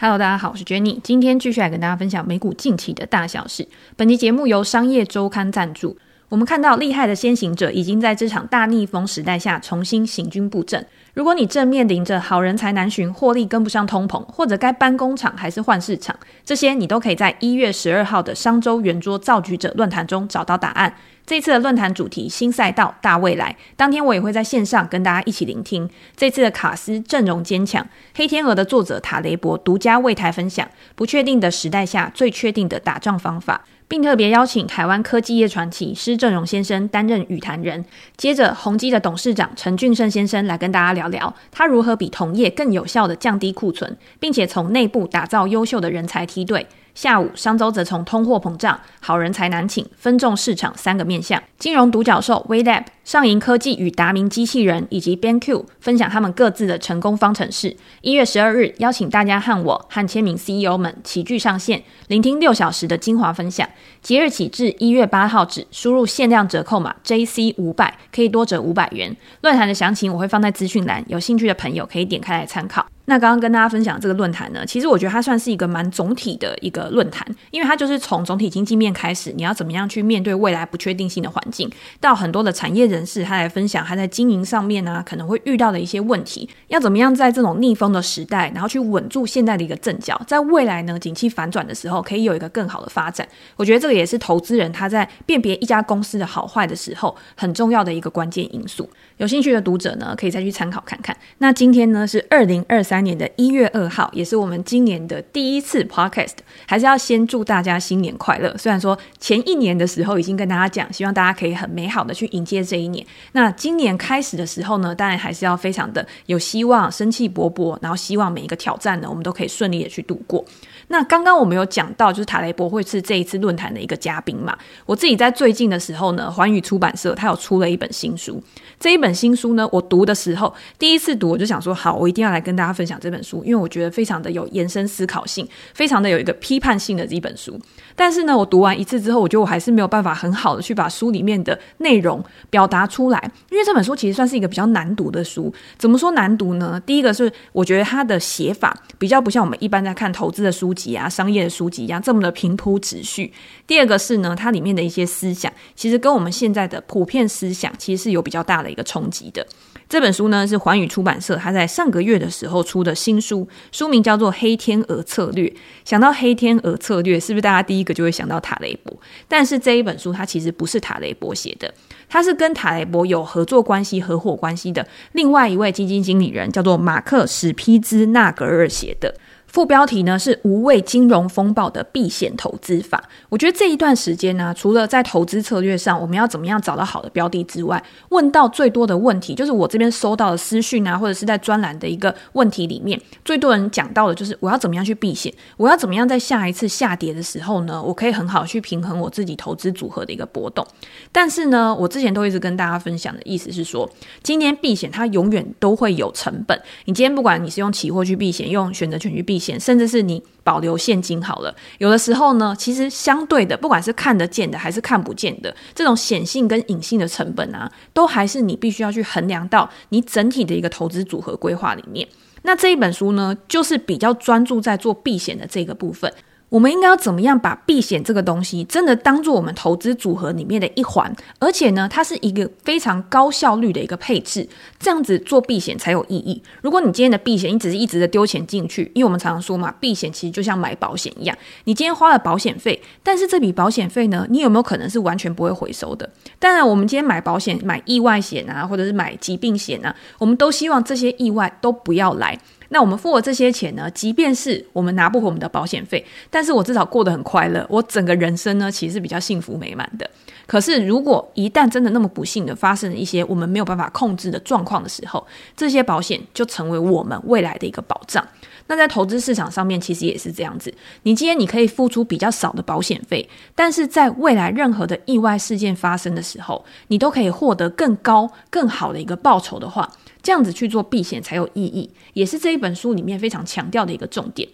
Hello，大家好，我是 Jenny，今天继续来跟大家分享美股近期的大小事。本期节目由商业周刊赞助。我们看到厉害的先行者已经在这场大逆风时代下重新行军布阵。如果你正面临着好人才难寻、获利跟不上通膨，或者该搬工厂还是换市场，这些你都可以在一月十二号的商周圆桌造局者论坛中找到答案。这次的论坛主题新赛道大未来，当天我也会在线上跟大家一起聆听。这次的卡斯阵容坚强，黑天鹅的作者塔雷伯独家为台分享不确定的时代下最确定的打仗方法，并特别邀请台湾科技业传奇施正荣先生担任语谈人。接着，宏基的董事长陈俊盛先生来跟大家聊聊他如何比同业更有效的降低库存，并且从内部打造优秀的人才梯队。下午，商周则从通货膨胀、好人才难请、分众市场三个面向，金融独角兽 WeLab、上银科技与达明机器人以及 BenQ 分享他们各自的成功方程式。一月十二日，邀请大家和我和签名 CEO 们齐聚上线，聆听六小时的精华分享。即日起至一月八号止，输入限量折扣码 JC 五百，可以多折五百元。论坛的详情我会放在资讯栏，有兴趣的朋友可以点开来参考。那刚刚跟大家分享这个论坛呢，其实我觉得它算是一个蛮总体的一个论坛，因为它就是从总体经济面开始，你要怎么样去面对未来不确定性的环境，到很多的产业人人士他来分享他在经营上面呢可能会遇到的一些问题，要怎么样在这种逆风的时代，然后去稳住现在的一个阵脚，在未来呢景气反转的时候可以有一个更好的发展。我觉得这个也是投资人他在辨别一家公司的好坏的时候很重要的一个关键因素。有兴趣的读者呢可以再去参考看看。那今天呢是二零二三。年的一月二号，也是我们今年的第一次 podcast，还是要先祝大家新年快乐。虽然说前一年的时候已经跟大家讲，希望大家可以很美好的去迎接这一年。那今年开始的时候呢，当然还是要非常的有希望，生气勃勃，然后希望每一个挑战呢，我们都可以顺利的去度过。那刚刚我们有讲到，就是塔雷博会是这一次论坛的一个嘉宾嘛。我自己在最近的时候呢，环宇出版社他有出了一本新书。这一本新书呢，我读的时候，第一次读我就想说，好，我一定要来跟大家分享这本书，因为我觉得非常的有延伸思考性，非常的有一个批判性的这一本书。但是呢，我读完一次之后，我觉得我还是没有办法很好的去把书里面的内容表达出来，因为这本书其实算是一个比较难读的书。怎么说难读呢？第一个是我觉得它的写法比较不像我们一般在看投资的书籍啊、商业的书籍一样这么的平铺直叙。第二个是呢，它里面的一些思想，其实跟我们现在的普遍思想其实是有比较大的一个冲击的。这本书呢是环宇出版社他在上个月的时候出的新书，书名叫做《黑天鹅策略》。想到黑天鹅策略，是不是大家第一个就会想到塔雷博？但是这一本书它其实不是塔雷博写的，它是跟塔雷博有合作关系、合伙关系的另外一位基金经理人，叫做马克史皮兹纳格尔写的。副标题呢是无畏金融风暴的避险投资法。我觉得这一段时间呢，除了在投资策略上，我们要怎么样找到好的标的之外，问到最多的问题，就是我这边收到的私讯啊，或者是在专栏的一个问题里面，最多人讲到的就是我要怎么样去避险，我要怎么样在下一次下跌的时候呢，我可以很好去平衡我自己投资组合的一个波动。但是呢，我之前都一直跟大家分享的意思是说，今天避险它永远都会有成本。你今天不管你是用期货去避险，用选择权去避险。甚至是你保留现金好了，有的时候呢，其实相对的，不管是看得见的还是看不见的，这种显性跟隐性的成本啊，都还是你必须要去衡量到你整体的一个投资组合规划里面。那这一本书呢，就是比较专注在做避险的这个部分。我们应该要怎么样把避险这个东西真的当做我们投资组合里面的一环，而且呢，它是一个非常高效率的一个配置，这样子做避险才有意义。如果你今天的避险，你只是一直的丢钱进去，因为我们常常说嘛，避险其实就像买保险一样，你今天花了保险费，但是这笔保险费呢，你有没有可能是完全不会回收的？当然，我们今天买保险，买意外险啊，或者是买疾病险啊，我们都希望这些意外都不要来。那我们付了这些钱呢，即便是我们拿不回我们的保险费，但是我至少过得很快乐，我整个人生呢，其实是比较幸福美满的。可是如果一旦真的那么不幸的发生了一些我们没有办法控制的状况的时候，这些保险就成为我们未来的一个保障。那在投资市场上面，其实也是这样子。你今天你可以付出比较少的保险费，但是在未来任何的意外事件发生的时候，你都可以获得更高、更好的一个报酬的话。这样子去做避险才有意义，也是这一本书里面非常强调的一个重点。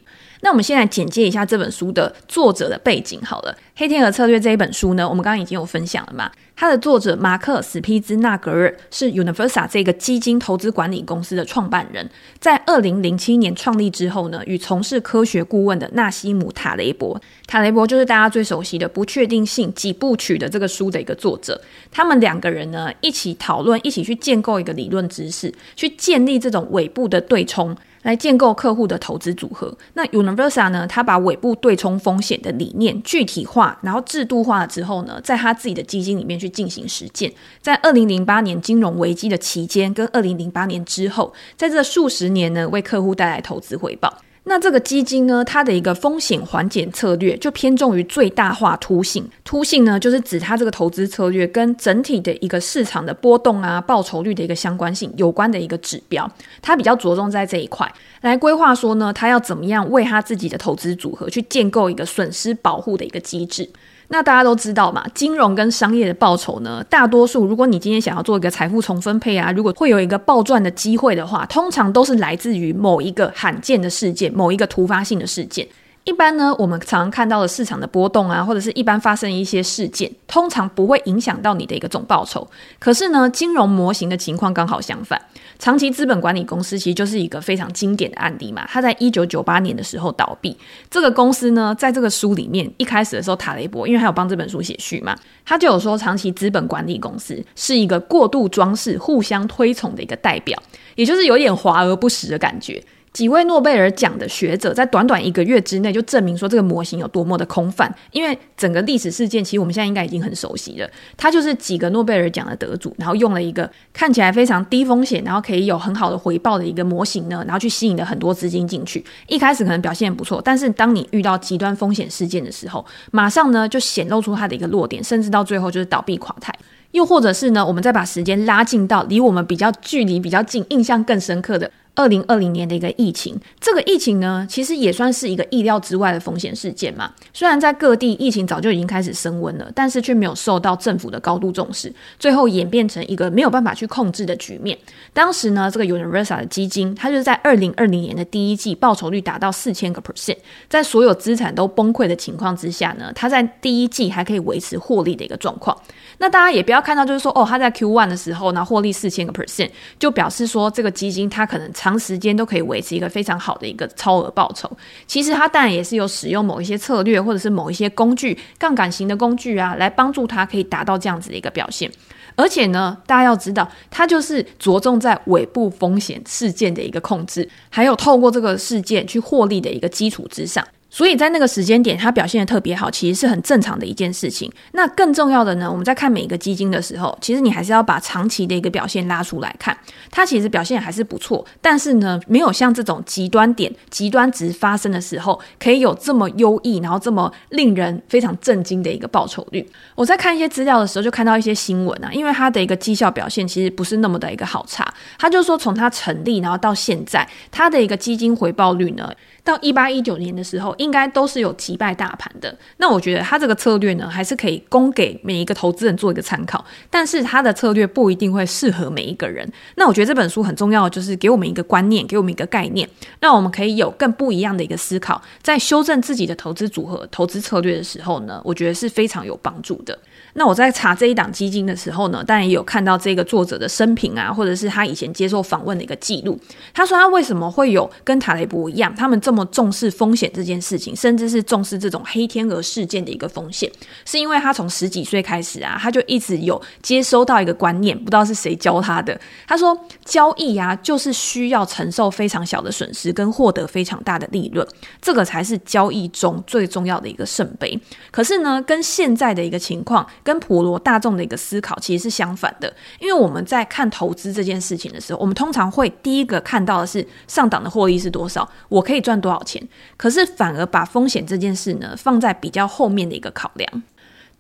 那我们先来简介一下这本书的作者的背景好了。《黑天鹅策略》这一本书呢，我们刚刚已经有分享了嘛。它的作者马克·史匹兹纳格尔是 Universa 这个基金投资管理公司的创办人，在二零零七年创立之后呢，与从事科学顾问的纳西姆·塔雷伯，塔雷伯就是大家最熟悉的《不确定性几部曲》的这个书的一个作者，他们两个人呢一起讨论，一起去建构一个理论知识，去建立这种尾部的对冲。来建构客户的投资组合。那 Universa 呢？他把尾部对冲风险的理念具体化，然后制度化之后呢，在他自己的基金里面去进行实践。在二零零八年金融危机的期间，跟二零零八年之后，在这数十年呢，为客户带来投资回报。那这个基金呢，它的一个风险缓解策略就偏重于最大化凸性。凸性呢，就是指它这个投资策略跟整体的一个市场的波动啊、报酬率的一个相关性有关的一个指标。它比较着重在这一块来规划说呢，它要怎么样为它自己的投资组合去建构一个损失保护的一个机制。那大家都知道嘛，金融跟商业的报酬呢，大多数如果你今天想要做一个财富重分配啊，如果会有一个暴赚的机会的话，通常都是来自于某一个罕见的事件，某一个突发性的事件。一般呢，我们常看到的市场的波动啊，或者是一般发生一些事件，通常不会影响到你的一个总报酬。可是呢，金融模型的情况刚好相反。长期资本管理公司其实就是一个非常经典的案例嘛。它在一九九八年的时候倒闭。这个公司呢，在这个书里面一开始的时候，塔雷伯因为他有帮这本书写序嘛，他就有说，长期资本管理公司是一个过度装饰、互相推崇的一个代表，也就是有点华而不实的感觉。几位诺贝尔奖的学者在短短一个月之内就证明说这个模型有多么的空泛，因为整个历史事件其实我们现在应该已经很熟悉了。它就是几个诺贝尔奖的得主，然后用了一个看起来非常低风险，然后可以有很好的回报的一个模型呢，然后去吸引了很多资金进去。一开始可能表现不错，但是当你遇到极端风险事件的时候，马上呢就显露出它的一个弱点，甚至到最后就是倒闭垮台。又或者是呢，我们再把时间拉近到离我们比较距离比较近、印象更深刻的。二零二零年的一个疫情，这个疫情呢，其实也算是一个意料之外的风险事件嘛。虽然在各地疫情早就已经开始升温了，但是却没有受到政府的高度重视，最后演变成一个没有办法去控制的局面。当时呢，这个 Universal 的基金，它就是在二零二零年的第一季报酬率达到四千个 percent，在所有资产都崩溃的情况之下呢，它在第一季还可以维持获利的一个状况。那大家也不要看到就是说，哦，它在 Q one 的时候呢，获利四千个 percent，就表示说这个基金它可能。长时间都可以维持一个非常好的一个超额报酬。其实它当然也是有使用某一些策略，或者是某一些工具，杠杆型的工具啊，来帮助它可以达到这样子的一个表现。而且呢，大家要知道，它就是着重在尾部风险事件的一个控制，还有透过这个事件去获利的一个基础之上。所以在那个时间点，它表现得特别好，其实是很正常的一件事情。那更重要的呢，我们在看每一个基金的时候，其实你还是要把长期的一个表现拉出来看，它其实表现还是不错。但是呢，没有像这种极端点、极端值发生的时候，可以有这么优异，然后这么令人非常震惊的一个报酬率。我在看一些资料的时候，就看到一些新闻啊，因为它的一个绩效表现其实不是那么的一个好差。他就说，从它成立然后到现在，它的一个基金回报率呢，到一八一九年的时候，应该都是有击败大盘的。那我觉得他这个策略呢，还是可以供给每一个投资人做一个参考。但是他的策略不一定会适合每一个人。那我觉得这本书很重要就是给我们一个观念，给我们一个概念，让我们可以有更不一样的一个思考，在修正自己的投资组合、投资策略的时候呢，我觉得是非常有帮助的。那我在查这一档基金的时候呢，当然也有看到这个作者的生平啊，或者是他以前接受访问的一个记录。他说他为什么会有跟塔雷伯一样，他们这么重视风险这件事情，甚至是重视这种黑天鹅事件的一个风险，是因为他从十几岁开始啊，他就一直有接收到一个观念，不知道是谁教他的。他说交易啊，就是需要承受非常小的损失，跟获得非常大的利润，这个才是交易中最重要的一个圣杯。可是呢，跟现在的一个情况。跟普罗大众的一个思考其实是相反的，因为我们在看投资这件事情的时候，我们通常会第一个看到的是上档的获利是多少，我可以赚多少钱，可是反而把风险这件事呢放在比较后面的一个考量。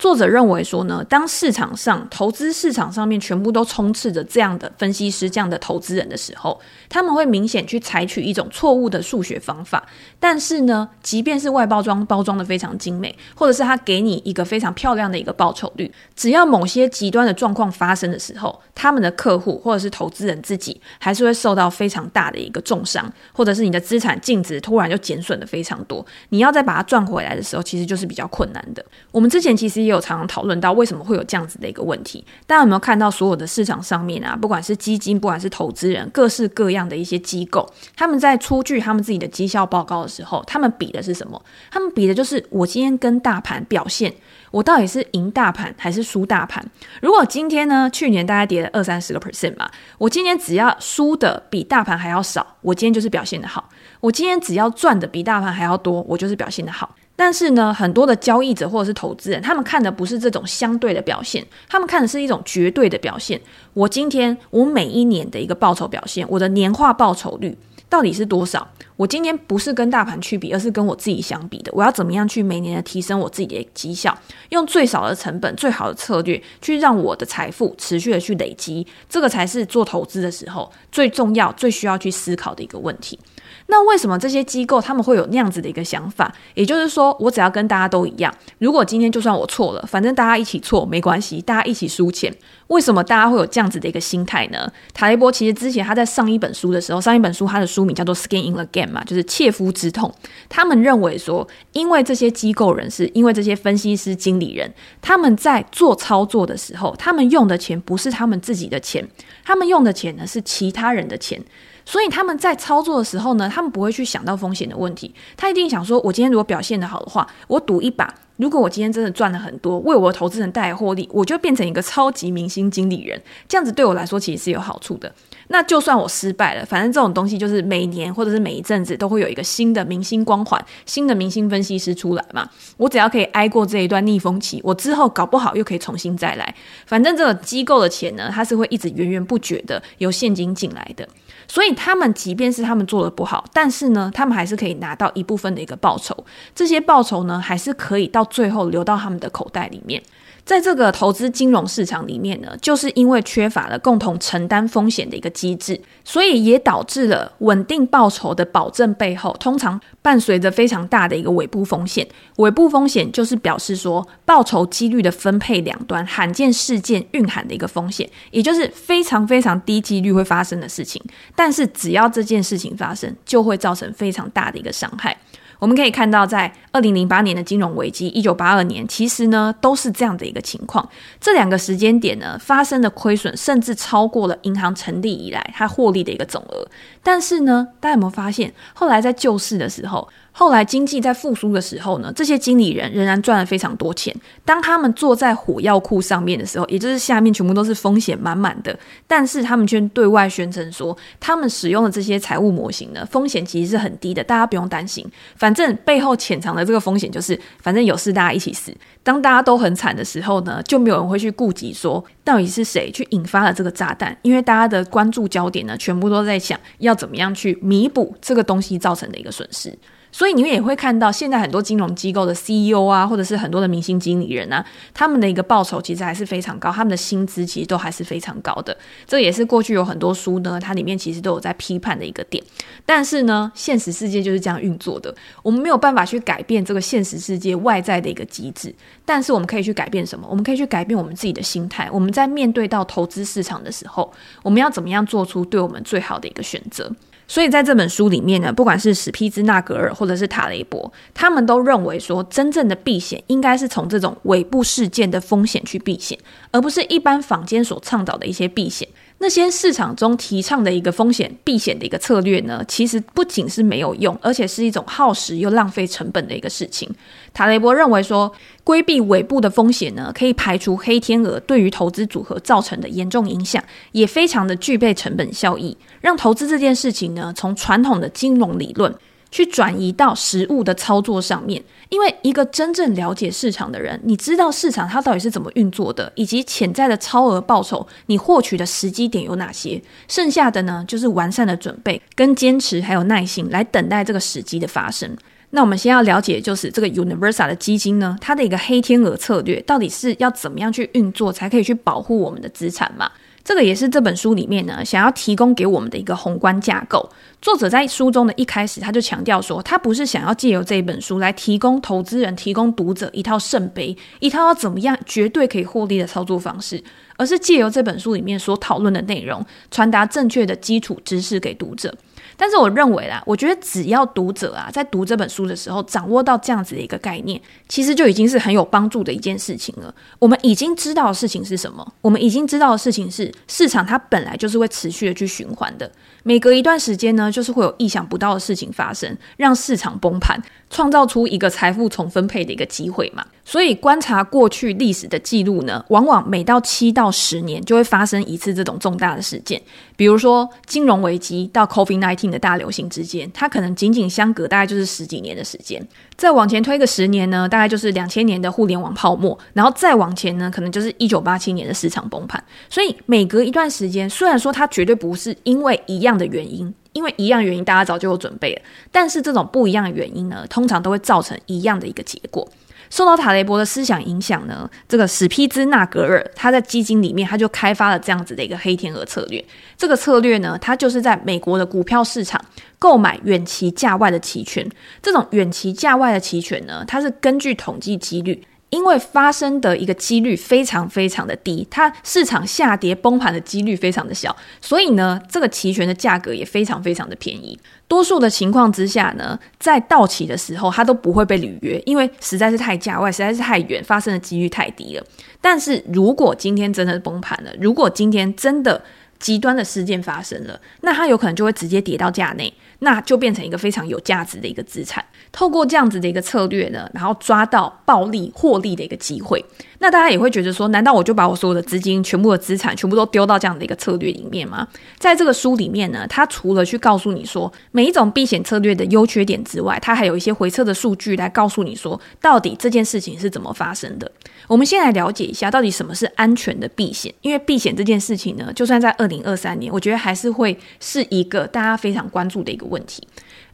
作者认为说呢，当市场上投资市场上面全部都充斥着这样的分析师、这样的投资人的时候，他们会明显去采取一种错误的数学方法。但是呢，即便是外包装包装的非常精美，或者是他给你一个非常漂亮的一个报酬率，只要某些极端的状况发生的时候，他们的客户或者是投资人自己还是会受到非常大的一个重伤，或者是你的资产净值突然就减损的非常多，你要再把它赚回来的时候，其实就是比较困难的。我们之前其实有有常常讨论到为什么会有这样子的一个问题。大家有没有看到所有的市场上面啊，不管是基金，不管是投资人，各式各样的一些机构，他们在出具他们自己的绩效报告的时候，他们比的是什么？他们比的就是我今天跟大盘表现，我到底是赢大盘还是输大盘？如果今天呢，去年大概跌了二三十个 percent 嘛，我今天只要输的比大盘还要少，我今天就是表现的好；我今天只要赚的比大盘还要多，我就是表现的好。但是呢，很多的交易者或者是投资人，他们看的不是这种相对的表现，他们看的是一种绝对的表现。我今天我每一年的一个报酬表现，我的年化报酬率到底是多少？我今天不是跟大盘去比，而是跟我自己相比的。我要怎么样去每年的提升我自己的绩效，用最少的成本、最好的策略，去让我的财富持续的去累积。这个才是做投资的时候最重要、最需要去思考的一个问题。那为什么这些机构他们会有那样子的一个想法？也就是说，我只要跟大家都一样。如果今天就算我错了，反正大家一起错没关系，大家一起输钱。为什么大家会有这样子的一个心态呢？塔雷波其实之前他在上一本书的时候，上一本书他的书名叫做《Skin in the Game》嘛，就是切肤之痛。他们认为说，因为这些机构人士，因为这些分析师、经理人，他们在做操作的时候，他们用的钱不是他们自己的钱，他们用的钱呢是其他人的钱。所以他们在操作的时候呢，他们不会去想到风险的问题。他一定想说，我今天如果表现得好的话，我赌一把。如果我今天真的赚了很多，为我的投资人带来获利，我就变成一个超级明星经理人。这样子对我来说其实是有好处的。那就算我失败了，反正这种东西就是每年或者是每一阵子都会有一个新的明星光环、新的明星分析师出来嘛。我只要可以挨过这一段逆风期，我之后搞不好又可以重新再来。反正这个机构的钱呢，它是会一直源源不绝的有现金进来的。所以他们即便是他们做的不好，但是呢，他们还是可以拿到一部分的一个报酬。这些报酬呢，还是可以到最后流到他们的口袋里面。在这个投资金融市场里面呢，就是因为缺乏了共同承担风险的一个机制，所以也导致了稳定报酬的保证背后，通常伴随着非常大的一个尾部风险。尾部风险就是表示说，报酬几率的分配两端罕见事件蕴含的一个风险，也就是非常非常低几率会发生的事情。但是只要这件事情发生，就会造成非常大的一个伤害。我们可以看到，在二零零八年的金融危机，一九八二年，其实呢都是这样的一个情况。这两个时间点呢，发生的亏损甚至超过了银行成立以来它获利的一个总额。但是呢，大家有没有发现，后来在救市的时候，后来经济在复苏的时候呢，这些经理人仍然赚了非常多钱。当他们坐在火药库上面的时候，也就是下面全部都是风险满满的，但是他们却对外宣称说，他们使用的这些财务模型呢，风险其实是很低的，大家不用担心。反正背后潜藏的这个风险就是，反正有事大家一起死。当大家都很惨的时候呢，就没有人会去顾及说到底是谁去引发了这个炸弹，因为大家的关注焦点呢，全部都在想要怎么样去弥补这个东西造成的一个损失。所以你们也会看到，现在很多金融机构的 CEO 啊，或者是很多的明星经理人啊，他们的一个报酬其实还是非常高，他们的薪资其实都还是非常高的。这也是过去有很多书呢，它里面其实都有在批判的一个点。但是呢，现实世界就是这样运作的，我们没有办法去改变这个现实世界外在的一个机制，但是我们可以去改变什么？我们可以去改变我们自己的心态。我们在面对到投资市场的时候，我们要怎么样做出对我们最好的一个选择？所以在这本书里面呢，不管是史匹兹纳格尔或者是塔雷伯，他们都认为说，真正的避险应该是从这种尾部事件的风险去避险，而不是一般坊间所倡导的一些避险。那些市场中提倡的一个风险避险的一个策略呢，其实不仅是没有用，而且是一种耗时又浪费成本的一个事情。塔雷波认为说，规避尾部的风险呢，可以排除黑天鹅对于投资组合造成的严重影响，也非常的具备成本效益，让投资这件事情呢，从传统的金融理论。去转移到实物的操作上面，因为一个真正了解市场的人，你知道市场它到底是怎么运作的，以及潜在的超额报酬，你获取的时机点有哪些？剩下的呢，就是完善的准备、跟坚持还有耐心来等待这个时机的发生。那我们先要了解，就是这个 Universal 的基金呢，它的一个黑天鹅策略到底是要怎么样去运作，才可以去保护我们的资产嘛？这个也是这本书里面呢，想要提供给我们的一个宏观架构。作者在书中的一开始，他就强调说，他不是想要借由这本书来提供投资人、提供读者一套圣杯，一套要怎么样绝对可以获利的操作方式，而是借由这本书里面所讨论的内容，传达正确的基础知识给读者。但是我认为啦，我觉得只要读者啊，在读这本书的时候掌握到这样子的一个概念，其实就已经是很有帮助的一件事情了。我们已经知道的事情是什么？我们已经知道的事情是，市场它本来就是会持续的去循环的。每隔一段时间呢，就是会有意想不到的事情发生，让市场崩盘，创造出一个财富重分配的一个机会嘛。所以观察过去历史的记录呢，往往每到七到十年就会发生一次这种重大的事件。比如说金融危机到 COVID-19 的大流行之间，它可能仅仅相隔大概就是十几年的时间。再往前推个十年呢，大概就是两千年的互联网泡沫，然后再往前呢，可能就是一九八七年的市场崩盘。所以每隔一段时间，虽然说它绝对不是因为一样的原因，因为一样原因大家早就有准备了，但是这种不一样的原因呢，通常都会造成一样的一个结果。受到塔雷伯的思想影响呢，这个史匹兹纳格尔他在基金里面他就开发了这样子的一个黑天鹅策略。这个策略呢，它就是在美国的股票市场购买远期价外的期权。这种远期价外的期权呢，它是根据统计几率。因为发生的一个几率非常非常的低，它市场下跌崩盘的几率非常的小，所以呢，这个期权的价格也非常非常的便宜。多数的情况之下呢，在到期的时候，它都不会被履约，因为实在是太价外，实在是太远，发生的几率太低了。但是如果今天真的崩盘了，如果今天真的极端的事件发生了，那它有可能就会直接跌到价内。那就变成一个非常有价值的一个资产。透过这样子的一个策略呢，然后抓到暴利获利的一个机会。那大家也会觉得说，难道我就把我所有的资金、全部的资产全部都丢到这样的一个策略里面吗？在这个书里面呢，它除了去告诉你说每一种避险策略的优缺点之外，它还有一些回测的数据来告诉你说，到底这件事情是怎么发生的。我们先来了解一下，到底什么是安全的避险？因为避险这件事情呢，就算在二零二三年，我觉得还是会是一个大家非常关注的一个问题。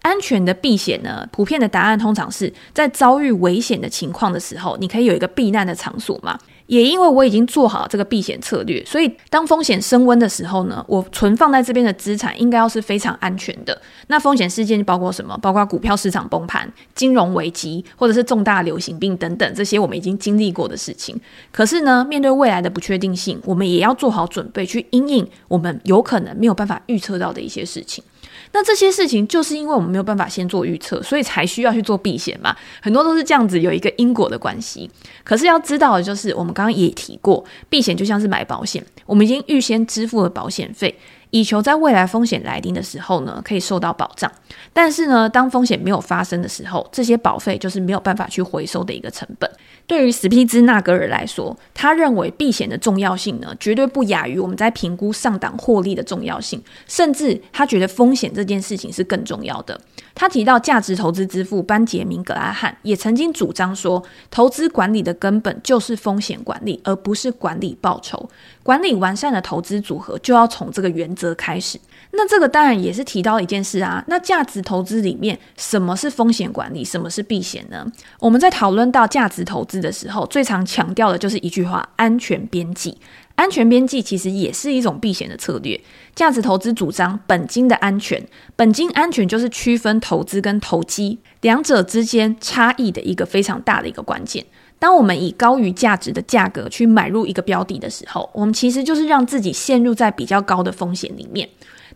安全的避险呢，普遍的答案通常是在遭遇危险的情况的时候，你可以有一个避难的场所嘛。也因为我已经做好这个避险策略，所以当风险升温的时候呢，我存放在这边的资产应该要是非常安全的。那风险事件包括什么？包括股票市场崩盘、金融危机，或者是重大流行病等等，这些我们已经经历过的事情。可是呢，面对未来的不确定性，我们也要做好准备去因应我们有可能没有办法预测到的一些事情。那这些事情就是因为我们没有办法先做预测，所以才需要去做避险嘛。很多都是这样子，有一个因果的关系。可是要知道的就是，我们刚刚也提过，避险就像是买保险，我们已经预先支付了保险费。以求在未来风险来临的时候呢，可以受到保障。但是呢，当风险没有发生的时候，这些保费就是没有办法去回收的一个成本。对于史皮兹纳格尔来说，他认为避险的重要性呢，绝对不亚于我们在评估上档获利的重要性，甚至他觉得风险这件事情是更重要的。他提到价值投资之父班杰明格拉汉也曾经主张说，投资管理的根本就是风险管理，而不是管理报酬。管理完善的投资组合就要从这个原则开始。那这个当然也是提到一件事啊。那价值投资里面，什么是风险管理，什么是避险呢？我们在讨论到价值投资的时候，最常强调的就是一句话：安全边际。安全边际其实也是一种避险的策略。价值投资主张本金的安全，本金安全就是区分投资跟投机两者之间差异的一个非常大的一个关键。当我们以高于价值的价格去买入一个标的的时候，我们其实就是让自己陷入在比较高的风险里面。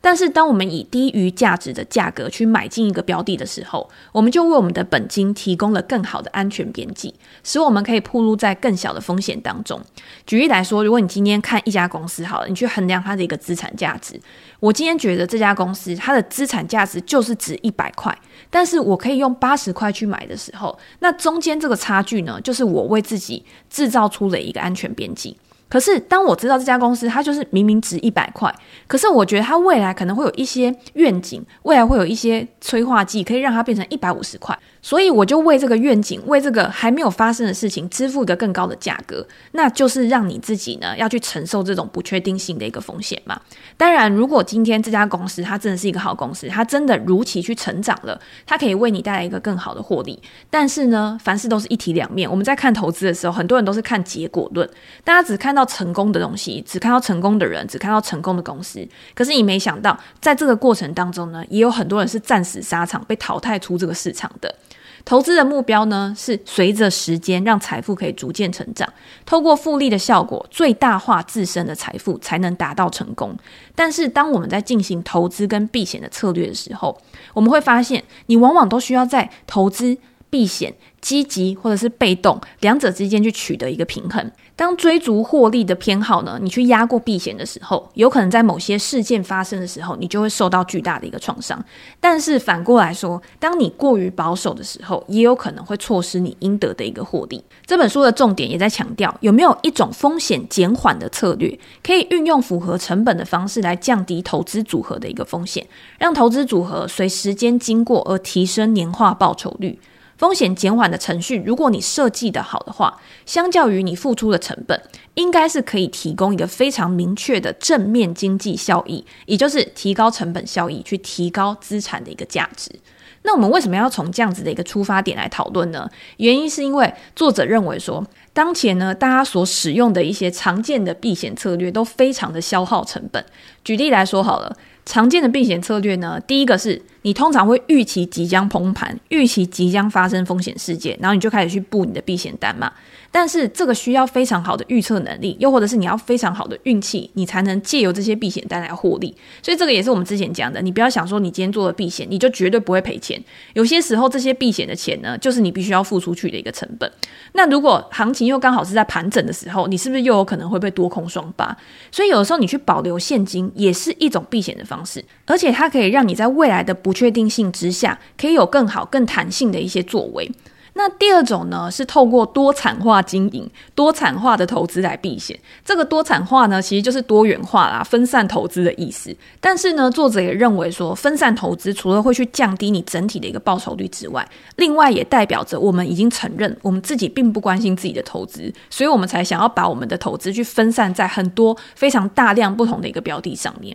但是，当我们以低于价值的价格去买进一个标的的时候，我们就为我们的本金提供了更好的安全边际，使我们可以暴露在更小的风险当中。举例来说，如果你今天看一家公司好了，你去衡量它的一个资产价值，我今天觉得这家公司它的资产价值就是值一百块，但是我可以用八十块去买的时候，那中间这个差距呢，就是我为自己制造出了一个安全边际。可是，当我知道这家公司它就是明明值一百块，可是我觉得它未来可能会有一些愿景，未来会有一些催化剂，可以让它变成一百五十块。所以我就为这个愿景，为这个还没有发生的事情支付一个更高的价格，那就是让你自己呢要去承受这种不确定性的一个风险嘛。当然，如果今天这家公司它真的是一个好公司，它真的如期去成长了，它可以为你带来一个更好的获利。但是呢，凡事都是一体两面。我们在看投资的时候，很多人都是看结果论，大家只看到成功的东西，只看到成功的人，只看到成功的公司。可是你没想到，在这个过程当中呢，也有很多人是战死沙场，被淘汰出这个市场的。投资的目标呢，是随着时间让财富可以逐渐成长，透过复利的效果最大化自身的财富，才能达到成功。但是，当我们在进行投资跟避险的策略的时候，我们会发现，你往往都需要在投资、避险、积极或者是被动两者之间去取得一个平衡。当追逐获利的偏好呢，你去压过避险的时候，有可能在某些事件发生的时候，你就会受到巨大的一个创伤。但是反过来说，当你过于保守的时候，也有可能会错失你应得的一个获利。这本书的重点也在强调，有没有一种风险减缓的策略，可以运用符合成本的方式来降低投资组合的一个风险，让投资组合随时间经过而提升年化报酬率。风险减缓的程序，如果你设计得好的话，相较于你付出的成本，应该是可以提供一个非常明确的正面经济效益，也就是提高成本效益，去提高资产的一个价值。那我们为什么要从这样子的一个出发点来讨论呢？原因是因为作者认为说，当前呢，大家所使用的一些常见的避险策略都非常的消耗成本。举例来说好了。常见的避险策略呢，第一个是你通常会预期即将崩盘，预期即将发生风险事件，然后你就开始去布你的避险单嘛。但是这个需要非常好的预测能力，又或者是你要非常好的运气，你才能借由这些避险单来获利。所以这个也是我们之前讲的，你不要想说你今天做了避险，你就绝对不会赔钱。有些时候这些避险的钱呢，就是你必须要付出去的一个成本。那如果行情又刚好是在盘整的时候，你是不是又有可能会被多空双八？所以有的时候你去保留现金也是一种避险的方式，而且它可以让你在未来的不确定性之下，可以有更好、更弹性的一些作为。那第二种呢，是透过多产化经营、多产化的投资来避险。这个多产化呢，其实就是多元化啦、分散投资的意思。但是呢，作者也认为说，分散投资除了会去降低你整体的一个报酬率之外，另外也代表着我们已经承认我们自己并不关心自己的投资，所以我们才想要把我们的投资去分散在很多非常大量不同的一个标的上面。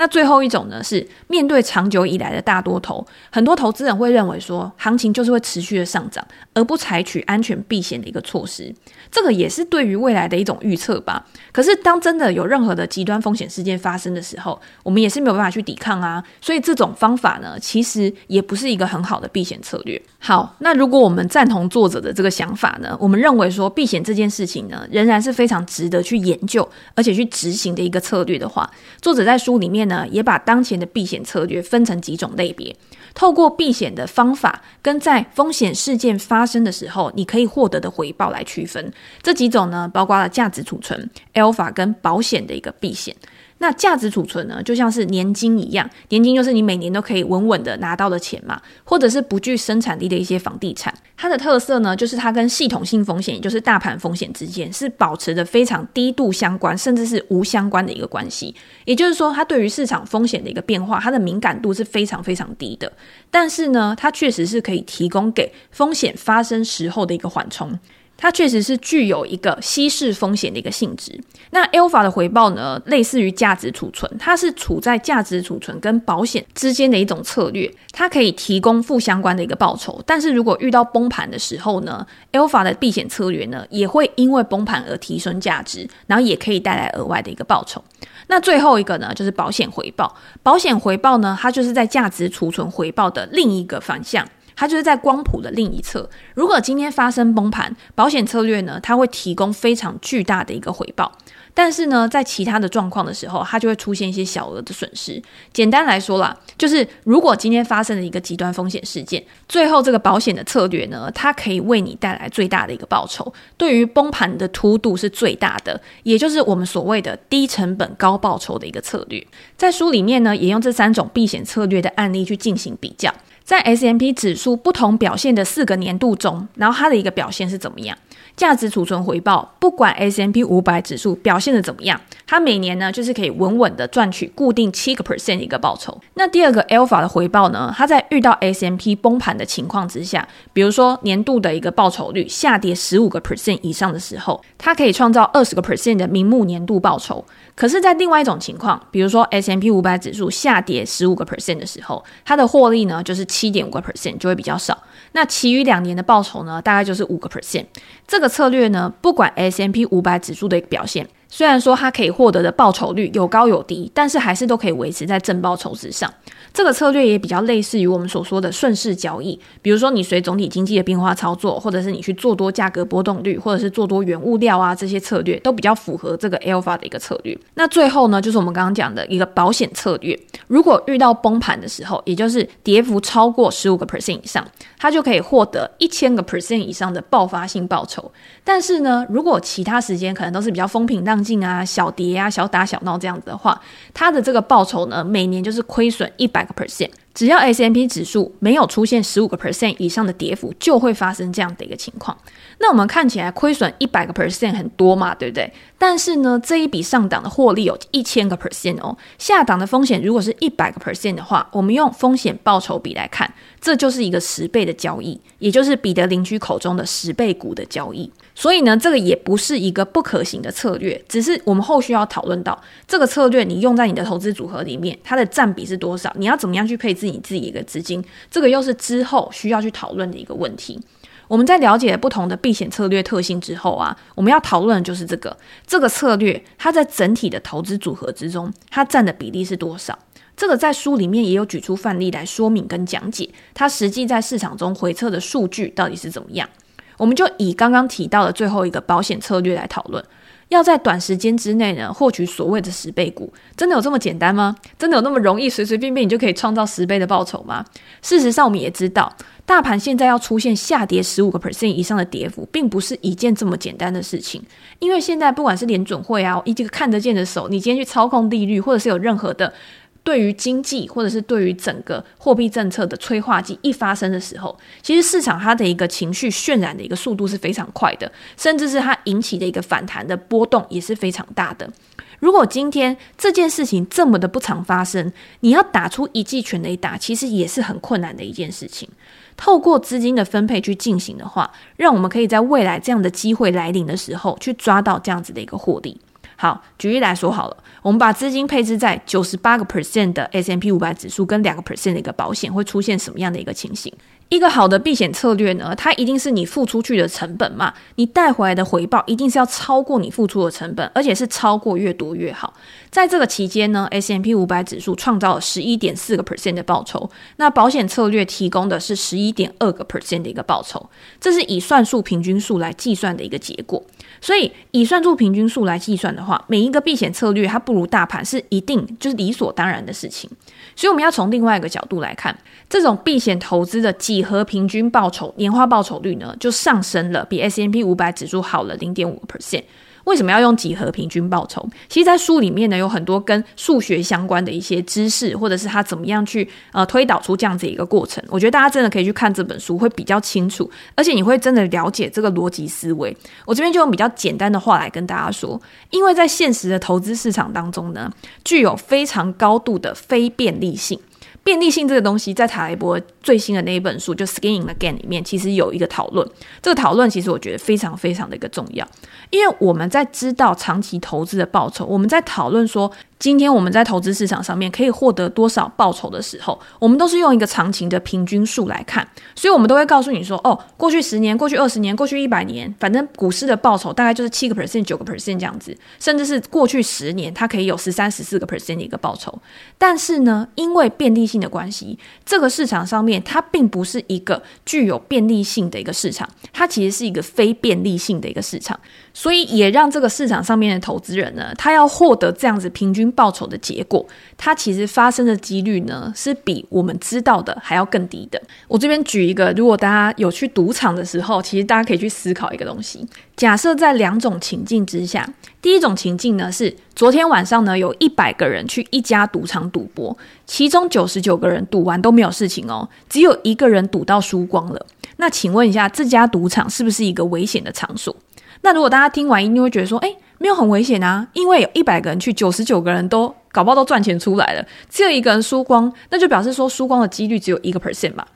那最后一种呢，是面对长久以来的大多头，很多投资人会认为说，行情就是会持续的上涨，而不采取安全避险的一个措施。这个也是对于未来的一种预测吧。可是当真的有任何的极端风险事件发生的时候，我们也是没有办法去抵抗啊。所以这种方法呢，其实也不是一个很好的避险策略。好，那如果我们赞同作者的这个想法呢，我们认为说避险这件事情呢，仍然是非常值得去研究而且去执行的一个策略的话，作者在书里面呢，也把当前的避险策略分成几种类别，透过避险的方法跟在风险事件发生的时候，你可以获得的回报来区分。这几种呢，包括了价值储存、Alpha 跟保险的一个避险。那价值储存呢，就像是年金一样，年金就是你每年都可以稳稳的拿到的钱嘛，或者是不具生产力的一些房地产。它的特色呢，就是它跟系统性风险，也就是大盘风险之间是保持着非常低度相关，甚至是无相关的一个关系。也就是说，它对于市场风险的一个变化，它的敏感度是非常非常低的。但是呢，它确实是可以提供给风险发生时候的一个缓冲。它确实是具有一个稀释风险的一个性质。那 Alpha 的回报呢，类似于价值储存，它是处在价值储存跟保险之间的一种策略，它可以提供负相关的一个报酬。但是如果遇到崩盘的时候呢，Alpha 的避险策略呢，也会因为崩盘而提升价值，然后也可以带来额外的一个报酬。那最后一个呢，就是保险回报。保险回报呢，它就是在价值储存回报的另一个反向。它就是在光谱的另一侧。如果今天发生崩盘，保险策略呢，它会提供非常巨大的一个回报。但是呢，在其他的状况的时候，它就会出现一些小额的损失。简单来说啦，就是如果今天发生了一个极端风险事件，最后这个保险的策略呢，它可以为你带来最大的一个报酬，对于崩盘的凸度是最大的，也就是我们所谓的低成本高报酬的一个策略。在书里面呢，也用这三种避险策略的案例去进行比较。在 S M P 指数不同表现的四个年度中，然后它的一个表现是怎么样？价值储存回报，不管 S M P 五百指数表现的怎么样，它每年呢就是可以稳稳的赚取固定七个 percent 一个报酬。那第二个 Alpha 的回报呢，它在遇到 S M P 崩盘的情况之下，比如说年度的一个报酬率下跌十五个 percent 以上的时候，它可以创造二十个 percent 的名目年度报酬。可是，在另外一种情况，比如说 S M P 五百指数下跌十五个 percent 的时候，它的获利呢就是七点五个 percent，就会比较少。那其余两年的报酬呢，大概就是五个 percent。这个策略呢，不管 S M P 五百指数的一个表现，虽然说它可以获得的报酬率有高有低，但是还是都可以维持在正报酬之上。这个策略也比较类似于我们所说的顺势交易，比如说你随总体经济的变化操作，或者是你去做多价格波动率，或者是做多原物料啊，这些策略都比较符合这个 Alpha 的一个策略。那最后呢，就是我们刚刚讲的一个保险策略，如果遇到崩盘的时候，也就是跌幅超过十五个 percent 以上，他就可以获得一千个 percent 以上的爆发性报酬。但是呢，如果其他时间可能都是比较风平浪静啊、小跌啊、小打小闹这样子的话，他的这个报酬呢，每年就是亏损一。百个 percent，只要 S M P 指数没有出现十五个 percent 以上的跌幅，就会发生这样的一个情况。那我们看起来亏损一百个 percent 很多嘛，对不对？但是呢，这一笔上档的获利有一千个 percent 哦，下档的风险如果是一百个 percent 的话，我们用风险报酬比来看，这就是一个十倍的交易，也就是彼得邻居口中的十倍股的交易。所以呢，这个也不是一个不可行的策略，只是我们后续要讨论到这个策略，你用在你的投资组合里面，它的占比是多少？你要怎么样去配置你自己一个资金？这个又是之后需要去讨论的一个问题。我们在了解不同的避险策略特性之后啊，我们要讨论的就是这个这个策略，它在整体的投资组合之中，它占的比例是多少？这个在书里面也有举出范例来说明跟讲解，它实际在市场中回测的数据到底是怎么样？我们就以刚刚提到的最后一个保险策略来讨论，要在短时间之内呢获取所谓的十倍股，真的有这么简单吗？真的有那么容易，随随便便你就可以创造十倍的报酬吗？事实上，我们也知道。大盘现在要出现下跌十五个 percent 以上的跌幅，并不是一件这么简单的事情。因为现在不管是联准会啊，以这个看得见的手，你今天去操控利率，或者是有任何的对于经济或者是对于整个货币政策的催化剂一发生的时候，其实市场它的一个情绪渲染的一个速度是非常快的，甚至是它引起的一个反弹的波动也是非常大的。如果今天这件事情这么的不常发生，你要打出一记全雷打，其实也是很困难的一件事情。透过资金的分配去进行的话，让我们可以在未来这样的机会来临的时候，去抓到这样子的一个获利。好，举例来说好了，我们把资金配置在九十八个 percent 的 S M P 五百指数跟两个 percent 的一个保险，会出现什么样的一个情形？一个好的避险策略呢，它一定是你付出去的成本嘛，你带回来的回报一定是要超过你付出的成本，而且是超过越多越好。在这个期间呢，S M P 五百指数创造了十一点四个 percent 的报酬，那保险策略提供的是十一点二个 percent 的一个报酬，这是以算术平均数来计算的一个结果。所以以算术平均数来计算的话，每一个避险策略它不如大盘是一定就是理所当然的事情。所以我们要从另外一个角度来看，这种避险投资的几何平均报酬年化报酬率呢，就上升了，比 S M P 五百指数好了零点五个 percent。为什么要用几何平均报酬？其实，在书里面呢，有很多跟数学相关的一些知识，或者是他怎么样去呃推导出这样子一个过程。我觉得大家真的可以去看这本书，会比较清楚，而且你会真的了解这个逻辑思维。我这边就用比较简单的话来跟大家说，因为在现实的投资市场当中呢，具有非常高度的非便利性。便利性这个东西，在塔雷波最新的那一本书就《Skin in the Game》里面，其实有一个讨论。这个讨论其实我觉得非常非常的一个重要，因为我们在知道长期投资的报酬，我们在讨论说。今天我们在投资市场上面可以获得多少报酬的时候，我们都是用一个长情的平均数来看，所以我们都会告诉你说，哦，过去十年、过去二十年、过去一百年，反正股市的报酬大概就是七个 percent、九个 percent 这样子，甚至是过去十年它可以有十三、十四个 percent 的一个报酬。但是呢，因为便利性的关系，这个市场上面它并不是一个具有便利性的一个市场，它其实是一个非便利性的一个市场，所以也让这个市场上面的投资人呢，他要获得这样子平均。报酬的结果，它其实发生的几率呢，是比我们知道的还要更低的。我这边举一个，如果大家有去赌场的时候，其实大家可以去思考一个东西。假设在两种情境之下，第一种情境呢是昨天晚上呢有一百个人去一家赌场赌博，其中九十九个人赌完都没有事情哦，只有一个人赌到输光了。那请问一下，这家赌场是不是一个危险的场所？那如果大家听完一定会觉得说，哎，没有很危险啊，因为有一百个人去，九十九个人都搞不好都赚钱出来了，只有一个人输光，那就表示说输光的几率只有一个 percent 嘛。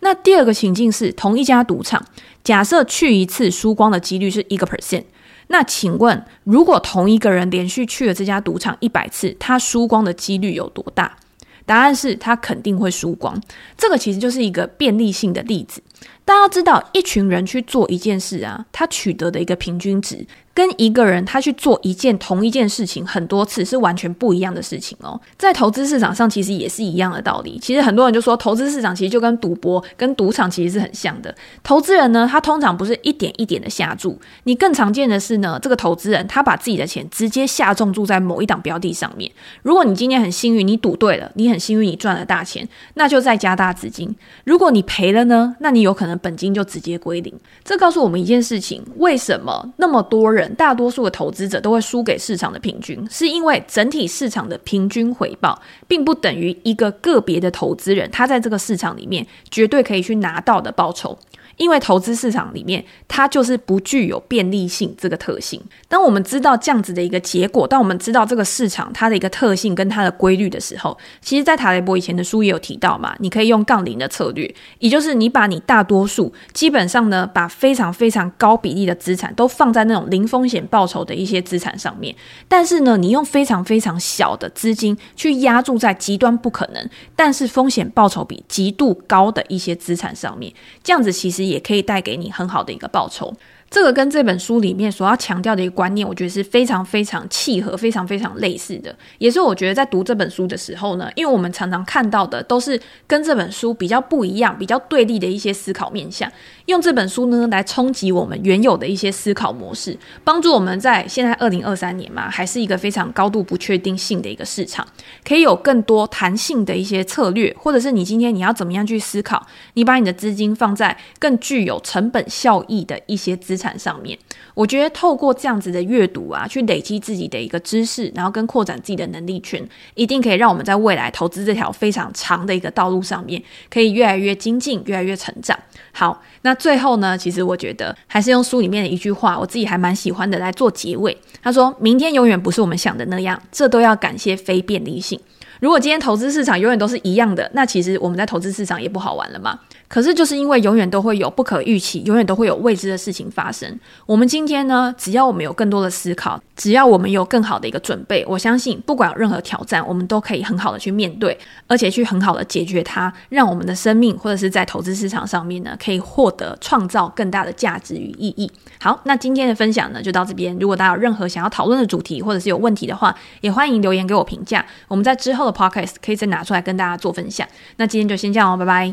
那第二个情境是同一家赌场，假设去一次输光的几率是一个 percent，那请问如果同一个人连续去了这家赌场一百次，他输光的几率有多大？答案是他肯定会输光。这个其实就是一个便利性的例子。大家知道，一群人去做一件事啊，他取得的一个平均值，跟一个人他去做一件同一件事情很多次是完全不一样的事情哦。在投资市场上，其实也是一样的道理。其实很多人就说，投资市场其实就跟赌博、跟赌场其实是很像的。投资人呢，他通常不是一点一点的下注，你更常见的是呢，这个投资人他把自己的钱直接下重注在某一档标的上面。如果你今天很幸运，你赌对了，你很幸运你赚了大钱，那就再加大资金。如果你赔了呢，那你有可能。本金就直接归零，这告诉我们一件事情：为什么那么多人，大多数的投资者都会输给市场的平均？是因为整体市场的平均回报，并不等于一个个别的投资人他在这个市场里面绝对可以去拿到的报酬。因为投资市场里面，它就是不具有便利性这个特性。当我们知道这样子的一个结果，当我们知道这个市场它的一个特性跟它的规律的时候，其实，在塔雷伯以前的书也有提到嘛，你可以用杠铃的策略，也就是你把你大多数基本上呢，把非常非常高比例的资产都放在那种零风险报酬的一些资产上面，但是呢，你用非常非常小的资金去压注在极端不可能，但是风险报酬比极度高的一些资产上面，这样子其实。也可以带给你很好的一个报酬。这个跟这本书里面所要强调的一个观念，我觉得是非常非常契合、非常非常类似的。也是我觉得在读这本书的时候呢，因为我们常常看到的都是跟这本书比较不一样、比较对立的一些思考面向，用这本书呢来冲击我们原有的一些思考模式，帮助我们在现在二零二三年嘛，还是一个非常高度不确定性的一个市场，可以有更多弹性的一些策略，或者是你今天你要怎么样去思考，你把你的资金放在更具有成本效益的一些资产。上面，我觉得透过这样子的阅读啊，去累积自己的一个知识，然后跟扩展自己的能力圈，一定可以让我们在未来投资这条非常长的一个道路上面，可以越来越精进，越来越成长。好，那最后呢，其实我觉得还是用书里面的一句话，我自己还蛮喜欢的来做结尾。他说：“明天永远不是我们想的那样，这都要感谢非便利性。如果今天投资市场永远都是一样的，那其实我们在投资市场也不好玩了嘛。”可是，就是因为永远都会有不可预期，永远都会有未知的事情发生。我们今天呢，只要我们有更多的思考，只要我们有更好的一个准备，我相信，不管有任何挑战，我们都可以很好的去面对，而且去很好的解决它，让我们的生命或者是在投资市场上面呢，可以获得创造更大的价值与意义。好，那今天的分享呢，就到这边。如果大家有任何想要讨论的主题，或者是有问题的话，也欢迎留言给我评价。我们在之后的 podcast 可以再拿出来跟大家做分享。那今天就先这样哦，拜拜。